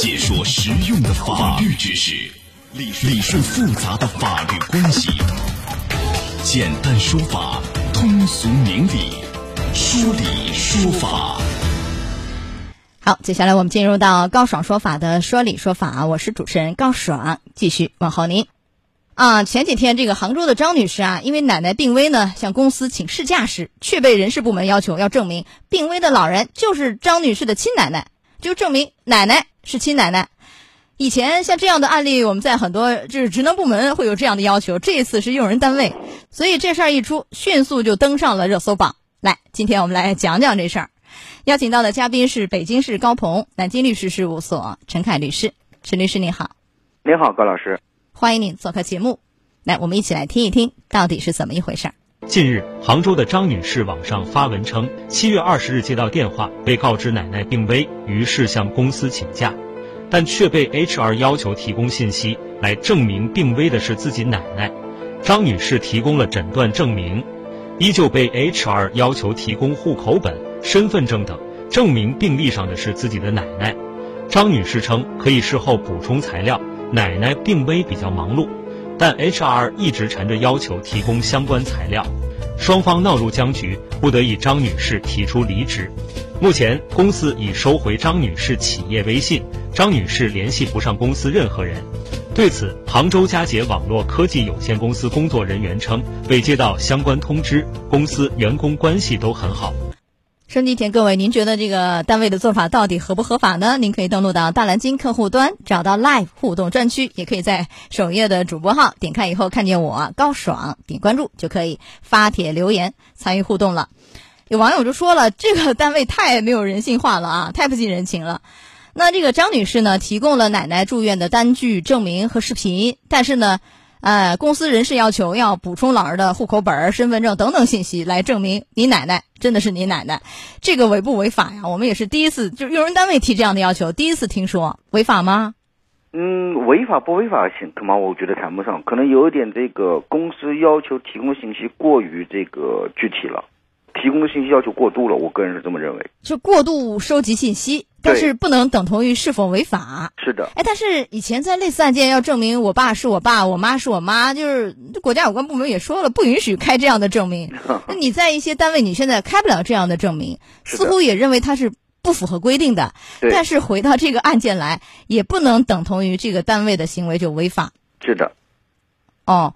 解说实用的法律知识，理顺复杂的法律关系，简单说法，通俗明理，说理说法。好，接下来我们进入到高爽说法的说理说法，我是主持人高爽，继续问候您。啊，前几天这个杭州的张女士啊，因为奶奶病危呢，向公司请事假时，却被人事部门要求要证明病危的老人就是张女士的亲奶奶，就证明奶奶是亲奶奶。以前像这样的案例，我们在很多就是职能部门会有这样的要求，这一次是用人单位，所以这事儿一出，迅速就登上了热搜榜。来，今天我们来讲讲这事儿。邀请到的嘉宾是北京市高鹏南京律师事务所陈凯律师，陈律师您好。您好，高老师。欢迎您做客节目。来，我们一起来听一听到底是怎么一回事儿。近日，杭州的张女士网上发文称，七月二十日接到电话，被告知奶奶病危，于是向公司请假，但却被 HR 要求提供信息来证明病危的是自己奶奶。张女士提供了诊断证明，依旧被 HR 要求提供户口本、身份证等，证明病历上的是自己的奶奶。张女士称可以事后补充材料，奶奶病危比较忙碌。但 HR 一直缠着要求提供相关材料，双方闹入僵局，不得已张女士提出离职。目前公司已收回张女士企业微信，张女士联系不上公司任何人。对此，杭州佳杰网络科技有限公司工作人员称，未接到相关通知，公司员工关系都很好。收机前各位，您觉得这个单位的做法到底合不合法呢？您可以登录到大蓝鲸客户端，找到 Live 互动专区，也可以在首页的主播号点开以后看见我高爽，点关注就可以发帖留言参与互动了。有网友就说了，这个单位太没有人性化了啊，太不近人情了。那这个张女士呢，提供了奶奶住院的单据证明和视频，但是呢。呃，公司人事要求要补充老人的户口本、身份证等等信息，来证明你奶奶真的是你奶奶，这个违不违法呀？我们也是第一次，就是用人单位提这样的要求，第一次听说，违法吗？嗯，违法不违法性，恐怕我觉得谈不上，可能有一点这个公司要求提供信息过于这个具体了。提供的信息要求过度了，我个人是这么认为。就过度收集信息，但是不能等同于是否违法。是的。哎，但是以前在类似案件要证明我爸是我爸，我妈是我妈，就是国家有关部门也说了，不允许开这样的证明。那你在一些单位，你现在开不了这样的证明，似乎也认为它是不符合规定的。但是回到这个案件来，也不能等同于这个单位的行为就违法。是的。哦。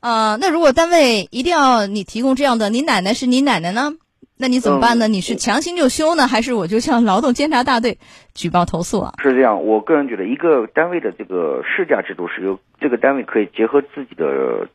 呃，那如果单位一定要你提供这样的，你奶奶是你奶奶呢？那你怎么办呢？你是强行就休呢，还是我就向劳动监察大队举报投诉啊？是这样，我个人觉得，一个单位的这个事假制度是由这个单位可以结合自己的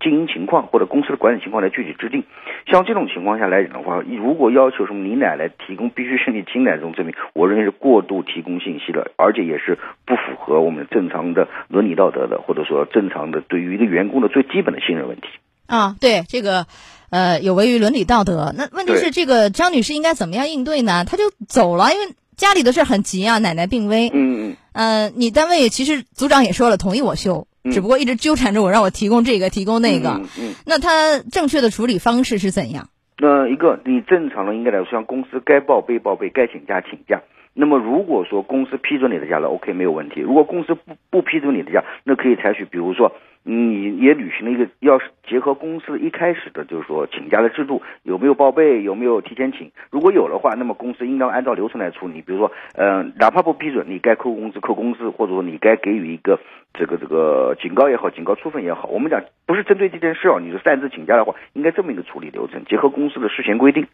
经营情况或者公司的管理情况来具体制定。像这种情况下来讲的话，如果要求什么你奶奶提供必须是你亲奶奶这种证明，我认为是过度提供信息了，而且也是不符合我们正常的伦理道德的，或者说正常的对于一个员工的最基本的信任问题。啊，对这个。呃，有违于伦理道德。那问题是，这个张女士应该怎么样应对呢？她就走了，因为家里的事很急啊，奶奶病危。嗯嗯。呃，你单位其实组长也说了，同意我休，只不过一直纠缠着我，让我提供这个，提供那个。嗯嗯。那她正确的处理方式是怎样？那一个，你正常的应该来说，像公司该报备报备，该请假请假。那么如果说公司批准你的假了，OK 没有问题。如果公司不不批准你的假，那可以采取，比如说。你也履行了一个，要是结合公司一开始的，就是说请假的制度，有没有报备，有没有提前请？如果有的话，那么公司应当按照流程来处理。比如说，嗯，哪怕不批准，你该扣工资扣工资，或者说你该给予一个这个这个警告也好，警告处分也好，我们讲不是针对这件事啊，你是擅自请假的话，应该这么一个处理流程，结合公司的事前规定。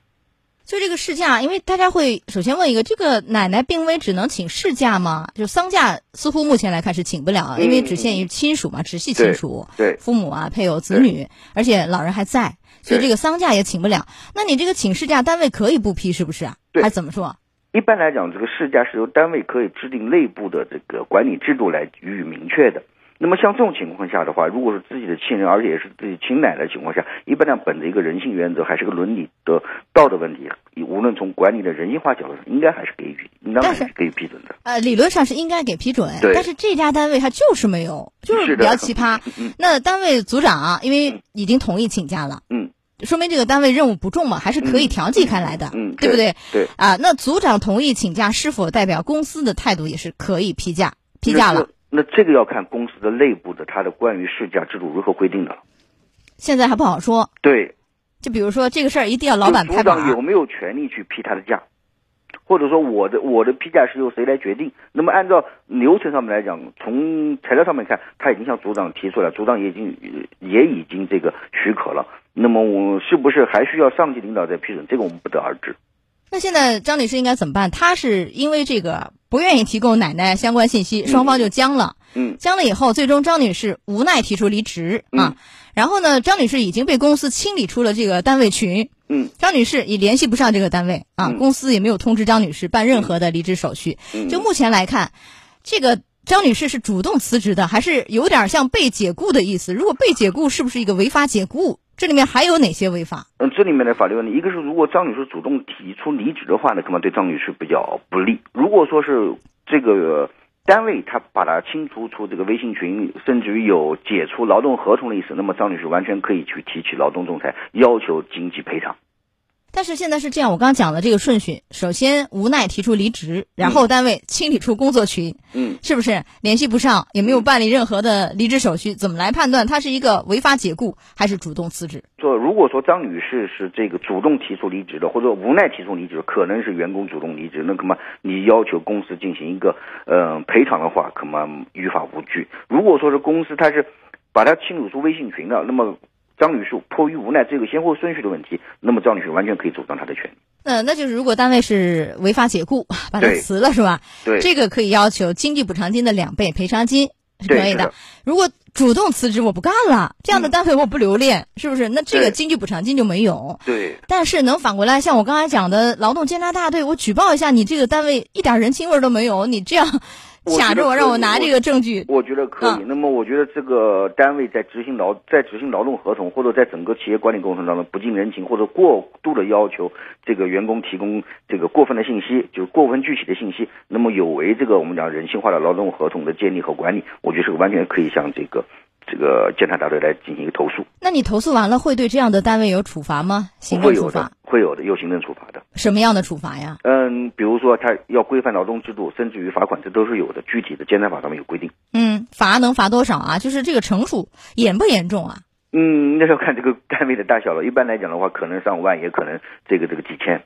就这个事假，因为大家会首先问一个：这个奶奶病危只能请事假吗？就丧假似乎目前来看是请不了，因为只限于亲属嘛，直系亲属，对父母啊、配偶、子女，而且老人还在，所以这个丧假也请不了。那你这个请事假，单位可以不批是不是啊？还怎么说？一般来讲，这个事假是由单位可以制定内部的这个管理制度来予以明确的。那么像这种情况下的话，如果是自己的亲人，而且也是自己亲奶奶的情况下，一般呢，本着一个人性原则，还是个伦理的道德问题，无论从管理的人性化角度上，应该还是给予，应当还是给予批准的。呃，理论上是应该给批准，但是这家单位他就是没有，就是比较奇葩。那单位组长啊因为已经同意请假了，嗯，说明这个单位任务不重嘛，还是可以调剂开来的，嗯，对不对？对啊，那组长同意请假，是否代表公司的态度也是可以批假批假了？那这个要看公司的内部的它的关于事假制度如何规定的了。现在还不好说。对，就比如说这个事儿一定要老板拍板。组长有没有权利去批他的假？或者说我的我的批假是由谁来决定？那么按照流程上面来讲，从材料上面看，他已经向组长提出来，组长也已经也已经这个许可了。那么我是不是还需要上级领导再批准？这个我们不得而知。那现在张女士应该怎么办？她是因为这个不愿意提供奶奶相关信息，双方就僵了。嗯，僵了以后，最终张女士无奈提出离职啊。然后呢，张女士已经被公司清理出了这个单位群。嗯，张女士也联系不上这个单位啊，公司也没有通知张女士办任何的离职手续。就目前来看，这个张女士是主动辞职的，还是有点像被解雇的意思？如果被解雇，是不是一个违法解雇？这里面还有哪些违法？嗯，这里面的法律问题，一个是如果张女士主动提出离职的话呢，可能对张女士比较不利。如果说是这个单位他把她清除出这个微信群，甚至于有解除劳动合同的意思，那么张女士完全可以去提起劳动仲裁，要求经济赔偿。但是现在是这样，我刚刚讲的这个顺序，首先无奈提出离职，然后单位清理出工作群，嗯，是不是联系不上，也没有办理任何的离职手续？怎么来判断他是一个违法解雇还是主动辞职？说如果说张女士是这个主动提出离职的，或者无奈提出离职，可能是员工主动离职，那可能你要求公司进行一个呃赔偿的话，可能于法无据。如果说是公司他是把他清理出微信群的，那么。张女士迫于无奈，这个先后顺序的问题，那么张女士完全可以主张她的权利。嗯，那就是如果单位是违法解雇，把她辞了是吧？对，这个可以要求经济补偿金的两倍赔偿金是可以的。如果主动辞职，我不干了，这样的单位我不留恋，是不是？那这个经济补偿金就没有。对。但是能反过来，像我刚才讲的劳动监察大队，我举报一下你这个单位一点人情味都没有，你这样。卡着我，让我拿这个证据。我觉得可以。那么，我觉得这个单位在执行劳在执行劳动合同，或者在整个企业管理过程当中不近人情，或者过度的要求这个员工提供这个过分的信息，就是过分具体的信息，那么有违这个我们讲人性化的劳动合同的建立和管理，我觉得是完全可以向这个。这个监察大队来进行一个投诉，那你投诉完了会对这样的单位有处罚吗？行政处罚会有的，有行政处罚的。什么样的处罚呀？嗯，比如说他要规范劳动制度，甚至于罚款，这都是有的。具体的监察法上面有规定。嗯，罚能罚多少啊？就是这个惩处严不严重啊？嗯，那要看这个单位的大小了。一般来讲的话，可能上万，也可能这个这个几千。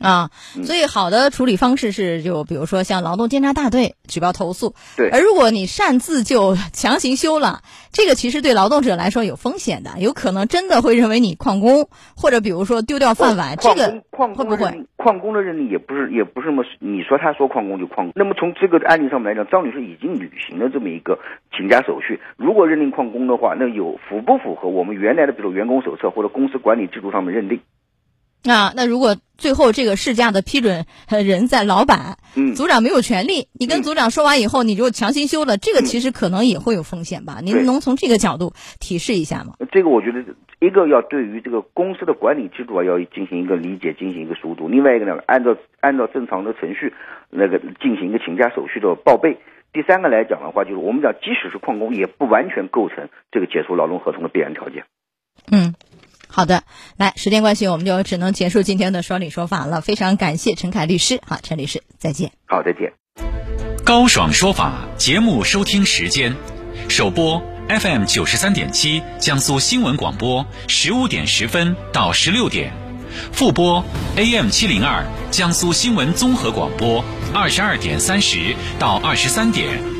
啊，所以好的处理方式是，就比如说像劳动监察大队举报投诉。对。而如果你擅自就强行休了，这个其实对劳动者来说有风险的，有可能真的会认为你旷工，或者比如说丢掉饭碗。这个旷会不会？旷工的认定也不是，也不是那么你说他说旷工就旷工。那么从这个案例上面来讲，张女士已经履行了这么一个请假手续。如果认定旷工的话，那有符不符合我们原来的比如员工手册或者公司管理制度上面认定？啊，那如果最后这个事假的批准人在老板，嗯，组长没有权利，你跟组长说完以后，你就强行休了，这个其实可能也会有风险吧？您能从这个角度提示一下吗？这个我觉得一个要对于这个公司的管理制度啊，要进行一个理解，进行一个熟读；另外一个呢，按照按照正常的程序，那个进行一个请假手续的报备。第三个来讲的话，就是我们讲，即使是旷工，也不完全构成这个解除劳动合同的必然条件。嗯。好的，来，时间关系，我们就只能结束今天的说理说法了。非常感谢陈凯律师，好，陈律师，再见。好，再见。高爽说法节目收听时间：首播 FM 九十三点七，江苏新闻广播，十五点十分到十六点；复播 AM 七零二，江苏新闻综合广播，二十二点三十到二十三点。